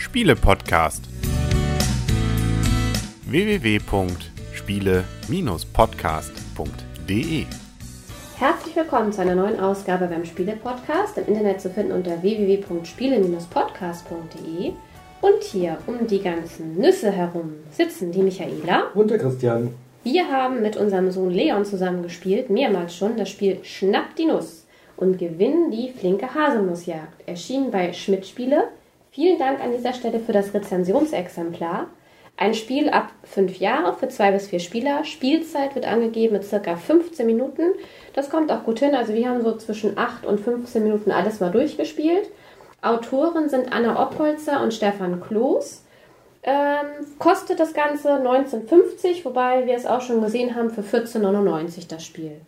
Spiele-Podcast. www.spiele-podcast.de Herzlich willkommen zu einer neuen Ausgabe beim Spiele-Podcast, im Internet zu finden unter www.spiele-podcast.de. Und hier um die ganzen Nüsse herum sitzen die Michaela und der Christian. Wir haben mit unserem Sohn Leon zusammengespielt, mehrmals schon, das Spiel Schnapp die Nuss und gewinnen die flinke Haselnussjagd. Erschienen bei Schmidt Spiele. Vielen Dank an dieser Stelle für das Rezensionsexemplar. Ein Spiel ab 5 Jahre für 2 bis 4 Spieler. Spielzeit wird angegeben mit ca. 15 Minuten. Das kommt auch gut hin. Also wir haben so zwischen 8 und 15 Minuten alles mal durchgespielt. Autoren sind Anna Oppolzer und Stefan Kloß. Ähm, kostet das Ganze 19,50, wobei wir es auch schon gesehen haben für 14,99 das Spiel.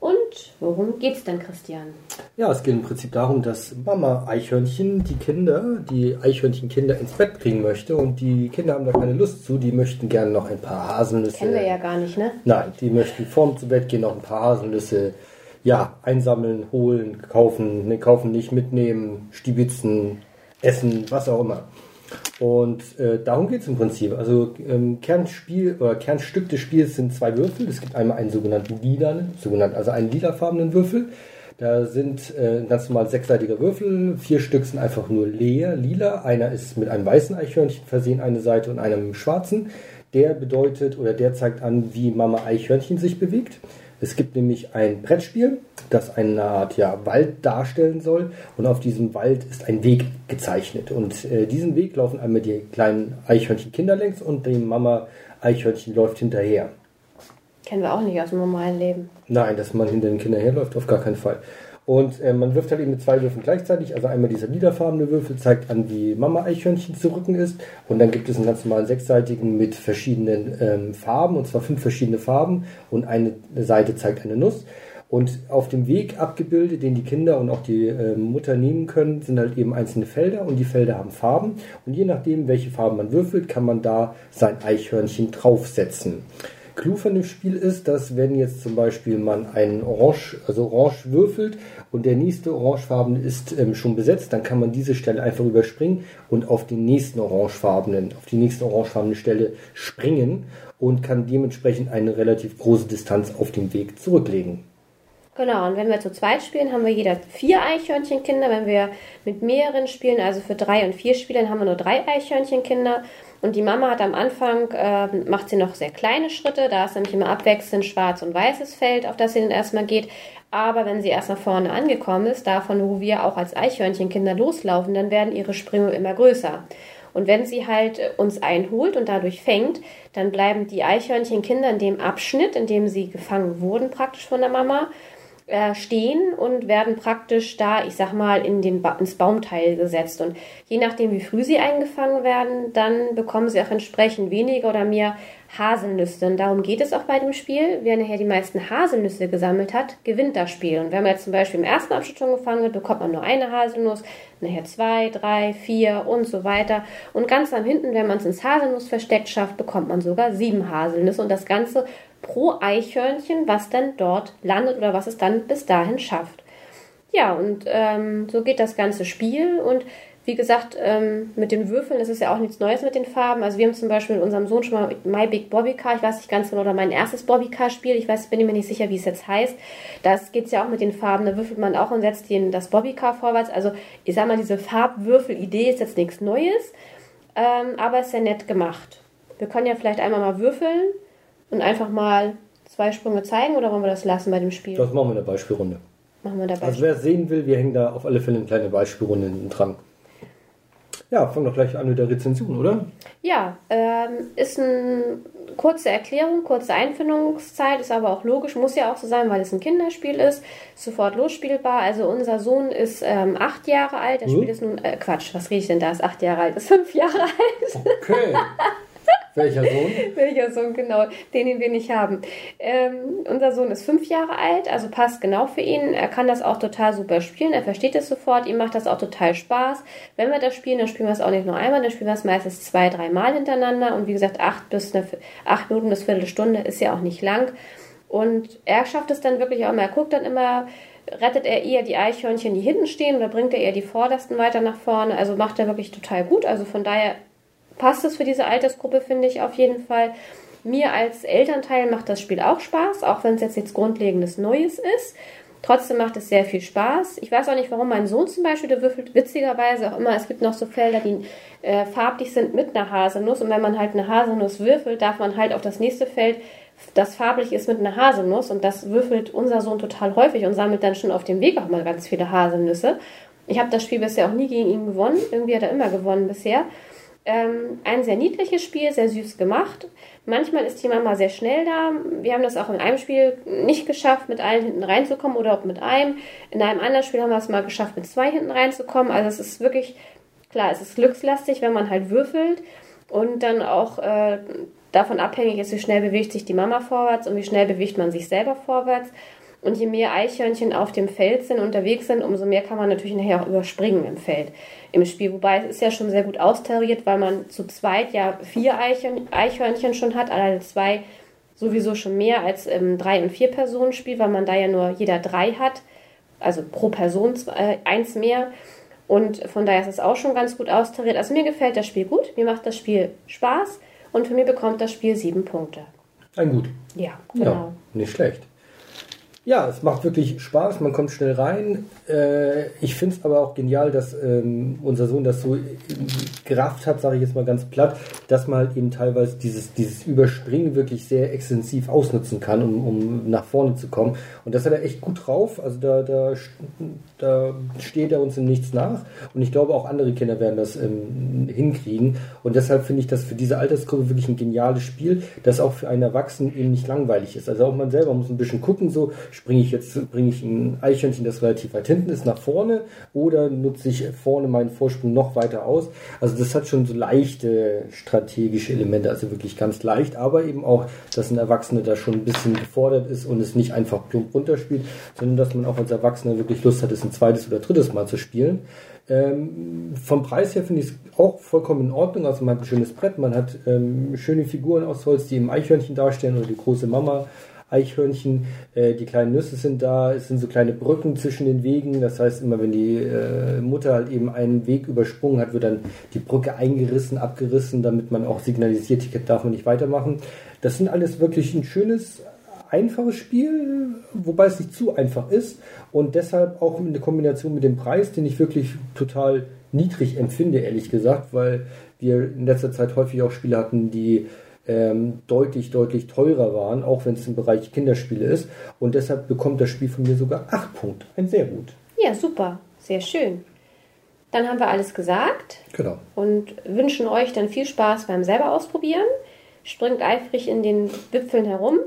Und worum geht's denn, Christian? Ja, es geht im Prinzip darum, dass Mama Eichhörnchen die Kinder, die Eichhörnchenkinder ins Bett bringen möchte und die Kinder haben da keine Lust zu, die möchten gerne noch ein paar Haselnüsse. Kennen wir ja gar nicht, ne? Nein, die möchten vorm zu Bett gehen noch ein paar Haselnüsse, ja, einsammeln, holen, kaufen, ne, kaufen nicht, mitnehmen, stibitzen, essen, was auch immer. Und äh, darum geht es im Prinzip. Also ähm, Kernspiel oder Kernstück des Spiels sind zwei Würfel. Es gibt einmal einen sogenannten lilanen, sogenannten, also einen lilafarbenen Würfel. Da sind äh, ganz normal sechsseitiger Würfel. Vier Stück sind einfach nur leer, lila. Einer ist mit einem weißen Eichhörnchen versehen, eine Seite und einem schwarzen. Der bedeutet oder der zeigt an, wie Mama Eichhörnchen sich bewegt. Es gibt nämlich ein Brettspiel, das eine Art ja, Wald darstellen soll. Und auf diesem Wald ist ein Weg gezeichnet. Und äh, diesen Weg laufen einmal die kleinen Eichhörnchen Kinder längs und die Mama Eichhörnchen läuft hinterher. Kennen wir auch nicht aus dem normalen Leben. Nein, dass man hinter den Kindern herläuft, auf gar keinen Fall. Und äh, man wirft halt eben mit zwei Würfeln gleichzeitig. Also einmal dieser lilafarbene Würfel zeigt an, wie Mama Eichhörnchen zu rücken ist. Und dann gibt es einen ganz normalen sechsseitigen mit verschiedenen ähm, Farben, und zwar fünf verschiedene Farben. Und eine Seite zeigt eine Nuss. Und auf dem Weg abgebildet, den die Kinder und auch die äh, Mutter nehmen können, sind halt eben einzelne Felder und die Felder haben Farben. Und je nachdem, welche Farben man würfelt, kann man da sein Eichhörnchen draufsetzen. Clou von dem Spiel ist, dass wenn jetzt zum Beispiel man einen Orange, also Orange würfelt und der nächste orangefarbene ist ähm, schon besetzt, dann kann man diese Stelle einfach überspringen und auf den nächsten orangefarbenen, auf die nächste orangefarbene Stelle springen und kann dementsprechend eine relativ große Distanz auf dem Weg zurücklegen. Genau, und wenn wir zu zweit spielen, haben wir jeder vier Eichhörnchenkinder. Wenn wir mit mehreren spielen, also für drei und vier Spielern, haben wir nur drei Eichhörnchenkinder. Und die Mama hat am Anfang, äh, macht sie noch sehr kleine Schritte, da ist nämlich immer abwechselnd schwarz und weißes Feld, auf das sie dann erstmal geht. Aber wenn sie erst nach vorne angekommen ist, davon, wo wir auch als Eichhörnchenkinder loslaufen, dann werden ihre Sprünge immer größer. Und wenn sie halt uns einholt und dadurch fängt, dann bleiben die Eichhörnchenkinder in dem Abschnitt, in dem sie gefangen wurden, praktisch von der Mama, äh, stehen und werden praktisch da, ich sag mal, in den ba ins Baumteil gesetzt. Und je nachdem, wie früh sie eingefangen werden, dann bekommen sie auch entsprechend weniger oder mehr Haselnüsse. Und darum geht es auch bei dem Spiel. Wer nachher die meisten Haselnüsse gesammelt hat, gewinnt das Spiel. Und wenn man jetzt zum Beispiel im ersten Abschnitt schon gefangen wird, bekommt man nur eine Haselnuss, nachher zwei, drei, vier und so weiter. Und ganz am hinten, wenn man es ins Haselnussversteck schafft, bekommt man sogar sieben Haselnüsse. Und das Ganze pro Eichhörnchen, was dann dort landet oder was es dann bis dahin schafft. Ja, und ähm, so geht das ganze Spiel. Und wie gesagt, ähm, mit den Würfeln ist es ja auch nichts Neues mit den Farben. Also wir haben zum Beispiel mit unserem Sohn schon mal My Big Bobby Car, ich weiß nicht ganz genau, oder mein erstes Bobby Car Spiel, ich weiß, bin mir nicht sicher, wie es jetzt heißt. Das geht es ja auch mit den Farben. Da würfelt man auch und setzt den, das Bobby Car vorwärts. Also ich sag mal, diese Farbwürfel-Idee ist jetzt nichts Neues, ähm, aber ist sehr nett gemacht. Wir können ja vielleicht einmal mal würfeln und einfach mal zwei Sprünge zeigen oder wollen wir das lassen bei dem Spiel? Das machen wir in der Beispielrunde. Machen wir dabei. Also wer es sehen will, wir hängen da auf alle Fälle eine kleine Beispielrunde hinten dran. Ja, fangen doch gleich an mit der Rezension, oder? Ja, ähm, ist eine kurze Erklärung, kurze Einfindungszeit, ist aber auch logisch, muss ja auch so sein, weil es ein Kinderspiel ist, sofort losspielbar. Also unser Sohn ist ähm, acht Jahre alt, das Hm? Spiel ist nun, äh, Quatsch, was rede ich denn da, ist acht Jahre alt, ist fünf Jahre alt. Okay. Welcher Sohn? Welcher Sohn, genau, den, den wir nicht haben. Ähm, unser Sohn ist fünf Jahre alt, also passt genau für ihn. Er kann das auch total super spielen, er versteht es sofort, ihm macht das auch total Spaß. Wenn wir das spielen, dann spielen wir es auch nicht nur einmal, dann spielen wir es meistens zwei, drei Mal hintereinander. Und wie gesagt, acht, bis eine, acht Minuten bis Viertelstunde ist ja auch nicht lang. Und er schafft es dann wirklich auch immer, er guckt dann immer, rettet er eher die Eichhörnchen, die hinten stehen, oder bringt er eher die vordersten weiter nach vorne? Also macht er wirklich total gut. Also von daher passt es für diese Altersgruppe, finde ich auf jeden Fall. Mir als Elternteil macht das Spiel auch Spaß, auch wenn es jetzt nichts Grundlegendes Neues ist. Trotzdem macht es sehr viel Spaß. Ich weiß auch nicht, warum mein Sohn zum Beispiel, der würfelt witzigerweise auch immer, es gibt noch so Felder, die äh, farblich sind mit einer Haselnuss. Und wenn man halt eine Haselnuss würfelt, darf man halt auf das nächste Feld, das farblich ist mit einer Haselnuss. Und das würfelt unser Sohn total häufig und sammelt dann schon auf dem Weg auch mal ganz viele Haselnüsse. Ich habe das Spiel bisher auch nie gegen ihn gewonnen. Irgendwie hat er immer gewonnen bisher. Ähm, ein sehr niedliches Spiel, sehr süß gemacht. Manchmal ist die Mama sehr schnell da. Wir haben das auch in einem Spiel nicht geschafft, mit allen hinten reinzukommen oder auch mit einem. In einem anderen Spiel haben wir es mal geschafft, mit zwei hinten reinzukommen. Also es ist wirklich, klar, es ist glückslastig, wenn man halt würfelt und dann auch äh, davon abhängig ist, wie schnell bewegt sich die Mama vorwärts und wie schnell bewegt man sich selber vorwärts. Und je mehr Eichhörnchen auf dem Feld sind, unterwegs sind, umso mehr kann man natürlich nachher auch überspringen im Feld, im Spiel. Wobei es ist ja schon sehr gut austariert, weil man zu zweit ja vier Eichhörnchen schon hat, alleine zwei sowieso schon mehr als im Drei- und Vier-Personen-Spiel, weil man da ja nur jeder drei hat, also pro Person äh, eins mehr. Und von daher ist es auch schon ganz gut austariert. Also mir gefällt das Spiel gut, mir macht das Spiel Spaß und für mich bekommt das Spiel sieben Punkte. Ein gut. Ja, genau. Ja, nicht schlecht. Ja, es macht wirklich Spaß, man kommt schnell rein. Äh, ich finde es aber auch genial, dass ähm, unser Sohn das so gerafft hat, sage ich jetzt mal ganz platt, dass man halt eben teilweise dieses, dieses Überspringen wirklich sehr extensiv ausnutzen kann, um, um nach vorne zu kommen. Und das hat er echt gut drauf. Also da, da, da steht er uns in nichts nach. Und ich glaube, auch andere Kinder werden das ähm, hinkriegen. Und deshalb finde ich das für diese Altersgruppe wirklich ein geniales Spiel, das auch für einen Erwachsenen eben nicht langweilig ist. Also auch man selber muss ein bisschen gucken, so springe ich jetzt, bringe ich ein Eichhörnchen, das relativ weit hinten ist, nach vorne oder nutze ich vorne meinen Vorsprung noch weiter aus. Also das hat schon so leichte strategische Elemente, also wirklich ganz leicht, aber eben auch, dass ein Erwachsener da schon ein bisschen gefordert ist und es nicht einfach plump runterspielt, sondern dass man auch als Erwachsener wirklich Lust hat, es ein zweites oder drittes Mal zu spielen. Ähm, vom Preis her finde ich es auch vollkommen in Ordnung. Also man hat ein schönes Brett, man hat ähm, schöne Figuren aus Holz, die im Eichhörnchen darstellen oder die große Mama Eichhörnchen. Äh, die kleinen Nüsse sind da, es sind so kleine Brücken zwischen den Wegen. Das heißt, immer wenn die äh, Mutter halt eben einen Weg übersprungen hat, wird dann die Brücke eingerissen, abgerissen, damit man auch signalisiert, hier darf man nicht weitermachen. Das sind alles wirklich ein schönes, einfaches Spiel, wobei es nicht zu einfach ist und deshalb auch in der Kombination mit dem Preis, den ich wirklich total niedrig empfinde, ehrlich gesagt, weil wir in letzter Zeit häufig auch Spiele hatten, die ähm, deutlich, deutlich teurer waren, auch wenn es im Bereich Kinderspiele ist. Und deshalb bekommt das Spiel von mir sogar 8 Punkte. Ein sehr gut. Ja, super. Sehr schön. Dann haben wir alles gesagt. Genau. Und wünschen euch dann viel Spaß beim selber ausprobieren. Springt eifrig in den Wipfeln herum.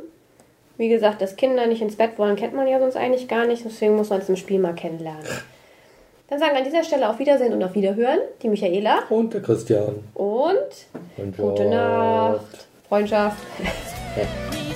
Wie gesagt, dass Kinder nicht ins Bett wollen, kennt man ja sonst eigentlich gar nicht. Deswegen muss man es im Spiel mal kennenlernen. Dann sagen wir an dieser Stelle auf Wiedersehen und auf Wiederhören die Michaela. Und der Christian. Und Freundschaft. gute Nacht. Freundschaft.